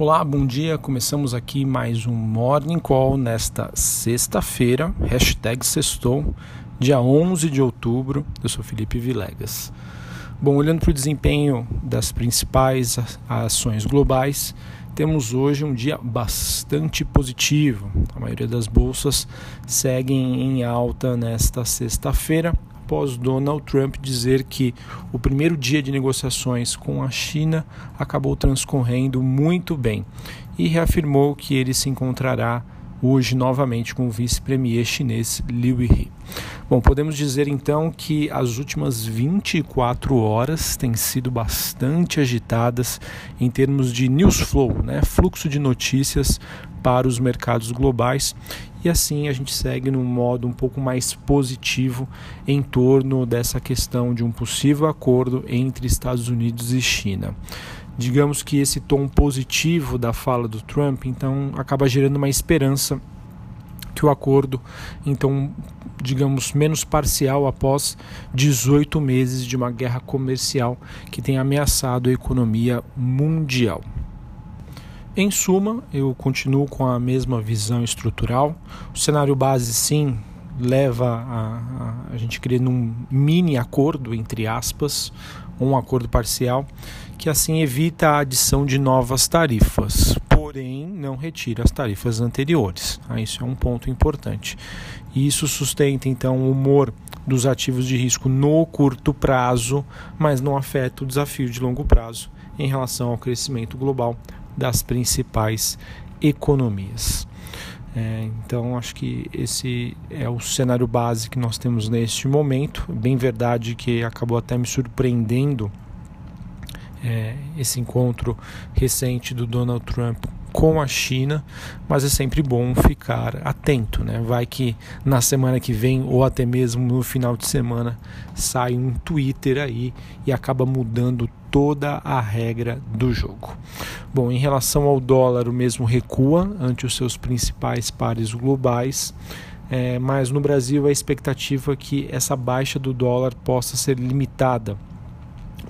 Olá, bom dia. Começamos aqui mais um Morning Call nesta sexta-feira, hashtag sextou, dia 11 de outubro. Eu sou Felipe Vilegas. Bom, olhando para o desempenho das principais ações globais, temos hoje um dia bastante positivo. A maioria das bolsas seguem em alta nesta sexta-feira, após Donald Trump dizer que o primeiro dia de negociações com a China acabou transcorrendo muito bem e reafirmou que ele se encontrará hoje novamente com o vice-premier chinês Liu He. Bom, podemos dizer então que as últimas 24 horas têm sido bastante agitadas em termos de news flow, né? fluxo de notícias para os mercados globais e assim a gente segue num modo um pouco mais positivo em torno dessa questão de um possível acordo entre Estados Unidos e China. Digamos que esse tom positivo da fala do Trump então acaba gerando uma esperança que o acordo, então, digamos, menos parcial após 18 meses de uma guerra comercial que tem ameaçado a economia mundial. Em suma, eu continuo com a mesma visão estrutural. O cenário base, sim, leva a, a, a gente crer num mini acordo, entre aspas, um acordo parcial, que assim evita a adição de novas tarifas, porém não retira as tarifas anteriores. Ah, isso é um ponto importante. Isso sustenta então o humor dos ativos de risco no curto prazo, mas não afeta o desafio de longo prazo em relação ao crescimento global das principais economias. É, então, acho que esse é o cenário base que nós temos neste momento. Bem verdade que acabou até me surpreendendo é, esse encontro recente do Donald Trump com a China, mas é sempre bom ficar atento, né? Vai que na semana que vem ou até mesmo no final de semana sai um Twitter aí e acaba mudando toda a regra do jogo. Bom, em relação ao dólar, o mesmo recua ante os seus principais pares globais. É, mas no Brasil a expectativa é que essa baixa do dólar possa ser limitada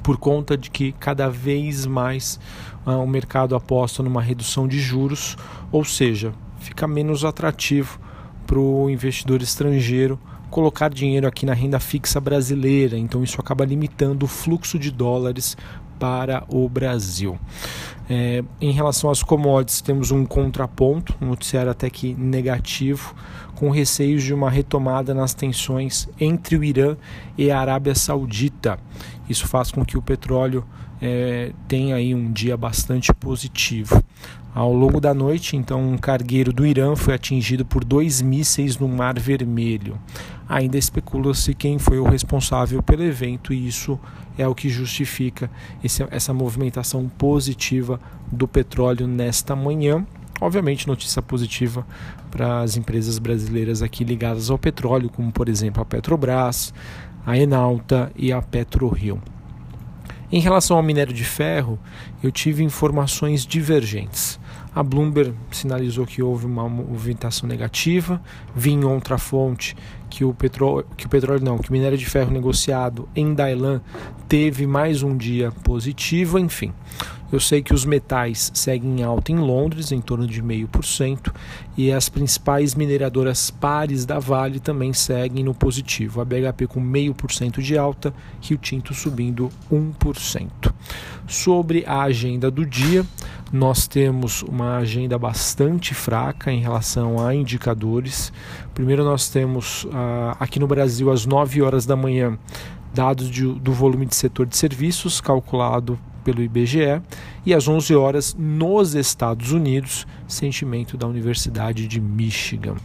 por conta de que cada vez mais uh, o mercado aposta numa redução de juros, ou seja, fica menos atrativo para o investidor estrangeiro colocar dinheiro aqui na renda fixa brasileira, então isso acaba limitando o fluxo de dólares para o Brasil. É, em relação às commodities, temos um contraponto, um noticiário até que negativo, com receios de uma retomada nas tensões entre o Irã e a Arábia Saudita. Isso faz com que o petróleo é, tenha aí um dia bastante positivo. Ao longo da noite, então, um cargueiro do Irã foi atingido por dois mísseis no Mar Vermelho. Ainda especula-se quem foi o responsável pelo evento, e isso é o que justifica esse, essa movimentação positiva do petróleo nesta manhã. Obviamente, notícia positiva para as empresas brasileiras aqui ligadas ao petróleo, como por exemplo a Petrobras, a Enalta e a PetroRio. Em relação ao minério de ferro, eu tive informações divergentes. A Bloomberg sinalizou que houve uma movimentação negativa, vi em outra fonte que o petróleo, que o petróleo não, que o minério de ferro negociado em Dailan teve mais um dia positivo, enfim. Eu sei que os metais seguem em alta em Londres, em torno de 0,5%, e as principais mineradoras pares da Vale também seguem no positivo. A BHP com 0,5% de alta, Rio Tinto subindo 1%. Sobre a agenda do dia, nós temos uma agenda bastante fraca em relação a indicadores. Primeiro, nós temos uh, aqui no Brasil, às 9 horas da manhã, dados de, do volume de setor de serviços calculado pelo IBGE, e às 11 horas nos Estados Unidos, sentimento da Universidade de Michigan.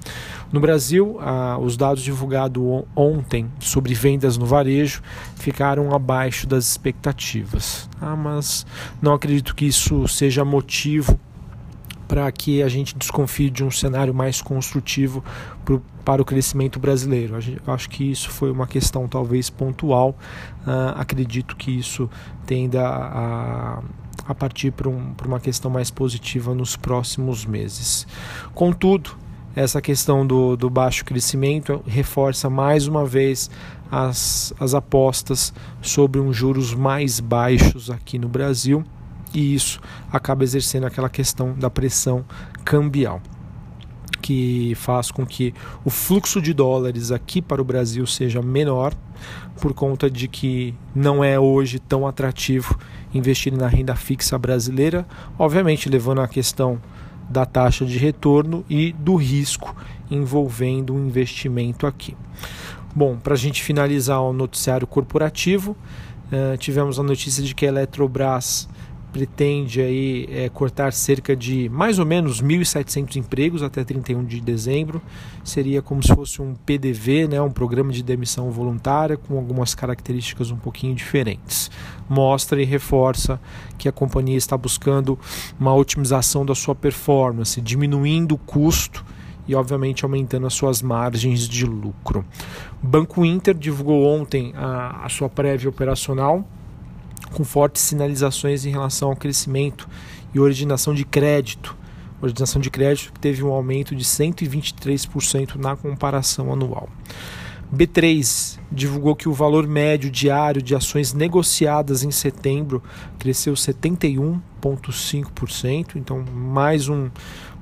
No Brasil, ah, os dados divulgados ontem sobre vendas no varejo ficaram abaixo das expectativas, ah, mas não acredito que isso seja motivo para que a gente desconfie de um cenário mais construtivo pro, para o crescimento brasileiro. Eu acho que isso foi uma questão talvez pontual. Uh, acredito que isso tenda a, a partir para um, uma questão mais positiva nos próximos meses. Contudo, essa questão do, do baixo crescimento reforça mais uma vez as, as apostas sobre um juros mais baixos aqui no Brasil e isso acaba exercendo aquela questão da pressão cambial que faz com que o fluxo de dólares aqui para o Brasil seja menor, por conta de que não é hoje tão atrativo investir na renda fixa brasileira, obviamente levando a questão da taxa de retorno e do risco envolvendo o investimento aqui. Bom, para a gente finalizar o noticiário corporativo, uh, tivemos a notícia de que a Eletrobras pretende aí é, cortar cerca de mais ou menos 1.700 empregos até 31 de dezembro. Seria como se fosse um PDV, né, um programa de demissão voluntária com algumas características um pouquinho diferentes. Mostra e reforça que a companhia está buscando uma otimização da sua performance, diminuindo o custo e, obviamente, aumentando as suas margens de lucro. Banco Inter divulgou ontem a, a sua prévia operacional com fortes sinalizações em relação ao crescimento e originação de crédito. Originação de crédito teve um aumento de 123% na comparação anual. B3 divulgou que o valor médio diário de ações negociadas em setembro cresceu 71,5%, então mais um,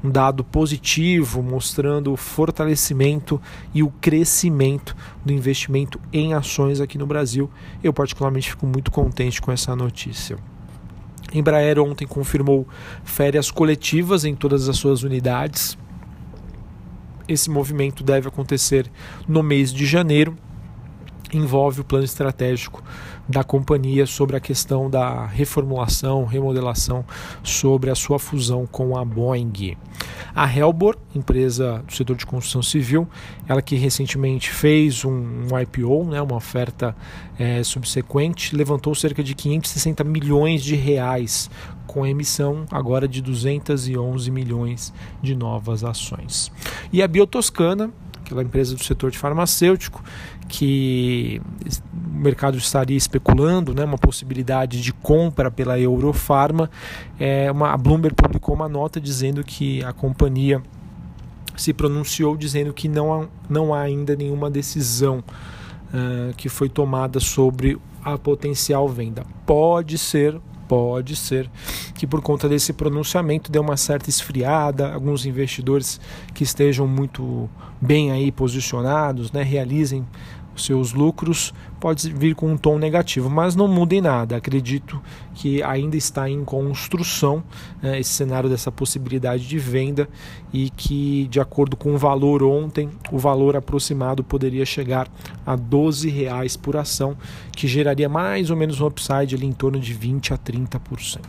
um dado positivo mostrando o fortalecimento e o crescimento do investimento em ações aqui no Brasil. Eu, particularmente, fico muito contente com essa notícia. Embraer ontem confirmou férias coletivas em todas as suas unidades. Esse movimento deve acontecer no mês de janeiro envolve o plano estratégico da companhia sobre a questão da reformulação, remodelação sobre a sua fusão com a Boeing. A Helbor, empresa do setor de construção civil, ela que recentemente fez um, IPO, né, uma oferta é, subsequente, levantou cerca de 560 milhões de reais com a emissão agora de 211 milhões de novas ações. E a Biotoscana, aquela empresa do setor de farmacêutico, que o mercado estaria especulando, né, uma possibilidade de compra pela Eurofarma. É, uma, a Bloomberg publicou uma nota dizendo que a companhia se pronunciou dizendo que não há, não há ainda nenhuma decisão uh, que foi tomada sobre a potencial venda. Pode ser Pode ser que por conta desse pronunciamento dê uma certa esfriada, alguns investidores que estejam muito bem aí posicionados, né, realizem os seus lucros, pode vir com um tom negativo, mas não muda em nada. Acredito que ainda está em construção né, esse cenário dessa possibilidade de venda e que, de acordo com o valor ontem, o valor aproximado poderia chegar a 12 reais por ação, que geraria mais ou menos um upside ali em torno de 20 a 30%.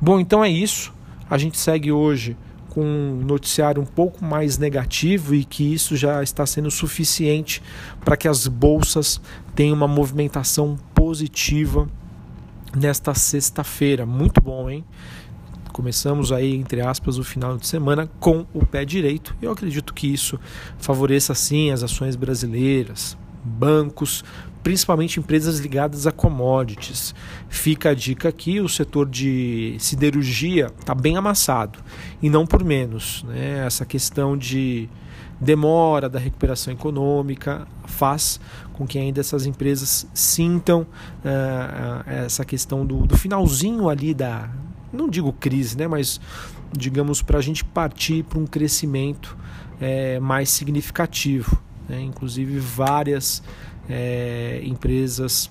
Bom, então é isso. A gente segue hoje com um noticiário um pouco mais negativo e que isso já está sendo suficiente para que as bolsas tenham uma movimentação positiva nesta sexta-feira. Muito bom, hein? Começamos aí, entre aspas, o final de semana com o pé direito. Eu acredito que isso favoreça sim as ações brasileiras, bancos, principalmente empresas ligadas a commodities. Fica a dica aqui: o setor de siderurgia está bem amassado e não por menos. Né? Essa questão de demora da recuperação econômica faz com que ainda essas empresas sintam uh, essa questão do, do finalzinho ali da, não digo crise, né, mas digamos para a gente partir para um crescimento é, mais significativo. Né? Inclusive várias é, empresas,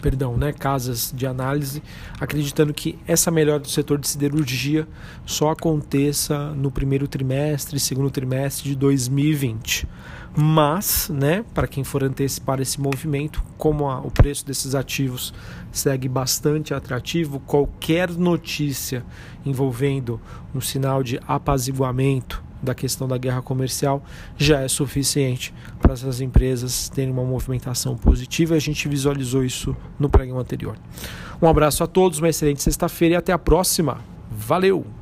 perdão, né, casas de análise, acreditando que essa melhora do setor de siderurgia só aconteça no primeiro trimestre, segundo trimestre de 2020. Mas, né, para quem for antecipar esse movimento, como a, o preço desses ativos segue bastante atrativo, qualquer notícia envolvendo um sinal de apaziguamento da questão da guerra comercial já é suficiente para essas empresas terem uma movimentação positiva. A gente visualizou isso no programa anterior. Um abraço a todos, uma excelente sexta-feira e até a próxima. Valeu!